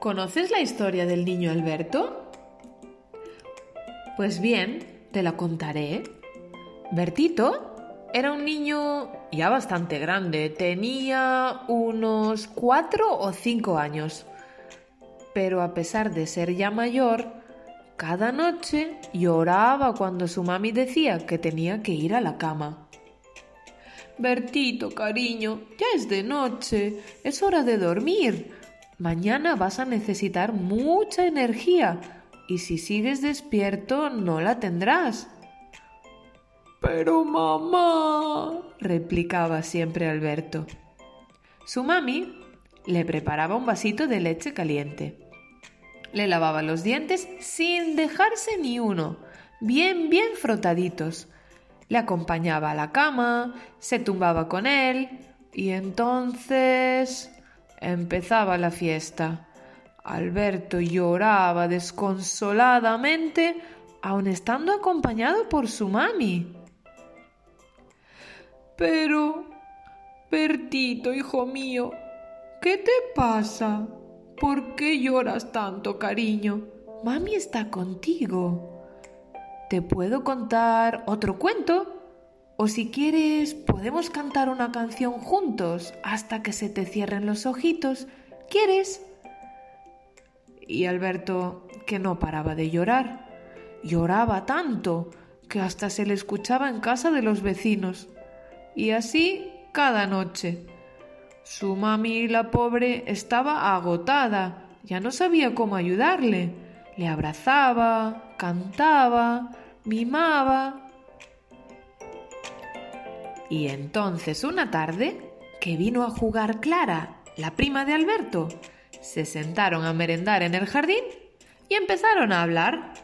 ¿Conoces la historia del niño Alberto? Pues bien, te la contaré. Bertito era un niño ya bastante grande, tenía unos cuatro o cinco años. Pero a pesar de ser ya mayor, cada noche lloraba cuando su mami decía que tenía que ir a la cama. Bertito, cariño, ya es de noche, es hora de dormir. Mañana vas a necesitar mucha energía y si sigues despierto no la tendrás. Pero mamá, replicaba siempre Alberto. Su mami le preparaba un vasito de leche caliente. Le lavaba los dientes sin dejarse ni uno, bien, bien frotaditos le acompañaba a la cama, se tumbaba con él y entonces empezaba la fiesta. Alberto lloraba desconsoladamente, aun estando acompañado por su mami. Pero, Bertito, hijo mío, ¿qué te pasa? ¿Por qué lloras tanto, cariño? Mami está contigo. ¿Te puedo contar otro cuento? O si quieres, podemos cantar una canción juntos hasta que se te cierren los ojitos. ¿Quieres? Y Alberto, que no paraba de llorar, lloraba tanto que hasta se le escuchaba en casa de los vecinos. Y así cada noche. Su mami, la pobre, estaba agotada, ya no sabía cómo ayudarle. Le abrazaba, cantaba, mimaba. Y entonces una tarde, que vino a jugar Clara, la prima de Alberto, se sentaron a merendar en el jardín y empezaron a hablar.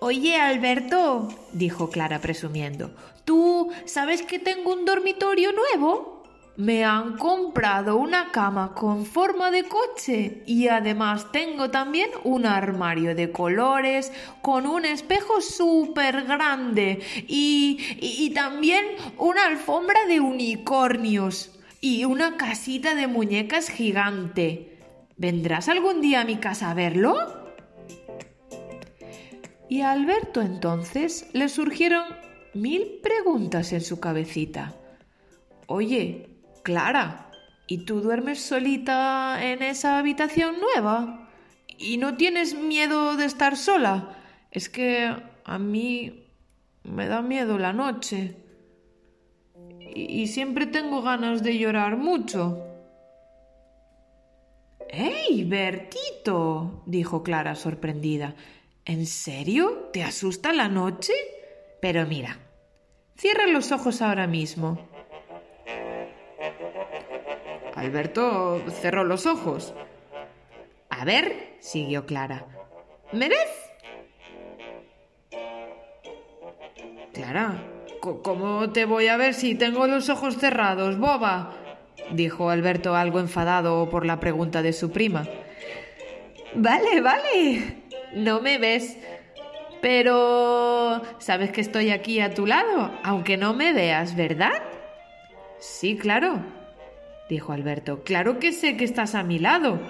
Oye, Alberto, dijo Clara presumiendo, ¿tú sabes que tengo un dormitorio nuevo? Me han comprado una cama con forma de coche y además tengo también un armario de colores con un espejo súper grande y, y, también una alfombra de unicornios y una casita de muñecas gigante. ¿Vendrás algún día a mi casa a verlo? Y a Alberto entonces le surgieron mil preguntas en su cabecita. Oye, Clara, ¿y tú duermes solita en esa habitación nueva? ¿Y no tienes miedo de estar sola? Es que a mí me da miedo la noche. Y, siempre tengo ganas de llorar mucho. ¡Ey, Bertito! dijo Clara sorprendida. ¿En serio? ¿Te asusta la noche? Pero mira, cierra los ojos ahora mismo. Alberto cerró los ojos. A ver, siguió Clara. ¿Me ves? Clara, ¿cómo te voy a ver si tengo los ojos cerrados, boba? dijo Alberto algo enfadado por la pregunta de su prima. Vale, vale. No me ves. Pero... ¿Sabes que estoy aquí a tu lado? Aunque no me veas, ¿verdad? Sí, claro, dijo Alberto. Claro que sé que estás a mi lado.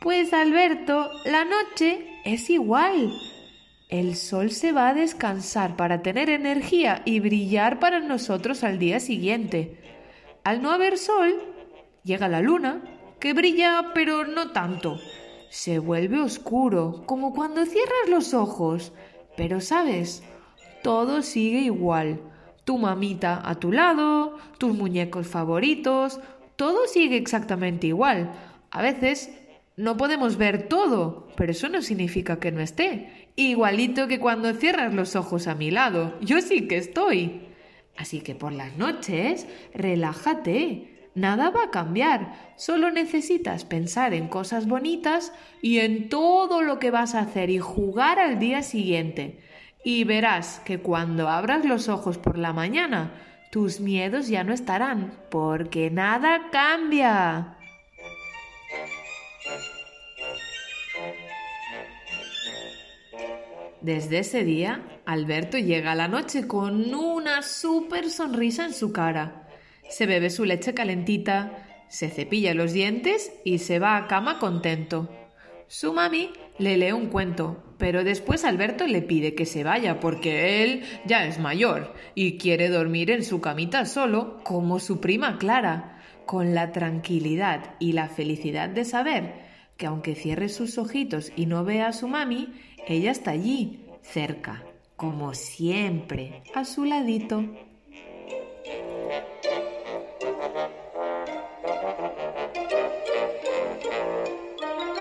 Pues Alberto, la noche es igual. El sol se va a descansar para tener energía y brillar para nosotros al día siguiente. Al no haber sol, llega la luna, que brilla pero no tanto. Se vuelve oscuro, como cuando cierras los ojos. Pero sabes, todo sigue igual tu mamita a tu lado, tus muñecos favoritos, todo sigue exactamente igual. A veces no podemos ver todo, pero eso no significa que no esté. Igualito que cuando cierras los ojos a mi lado, yo sí que estoy. Así que por las noches, relájate. Nada va a cambiar, solo necesitas pensar en cosas bonitas y en todo lo que vas a hacer y jugar al día siguiente. Y verás que cuando abras los ojos por la mañana, tus miedos ya no estarán, porque nada cambia. Desde ese día, Alberto llega a la noche con una súper sonrisa en su cara. Se bebe su leche calentita, se cepilla los dientes y se va a cama contento. Su mami le lee un cuento, pero después Alberto le pide que se vaya porque él ya es mayor y quiere dormir en su camita solo como su prima Clara, con la tranquilidad y la felicidad de saber que aunque cierre sus ojitos y no vea a su mami, ella está allí, cerca, como siempre, a su ladito.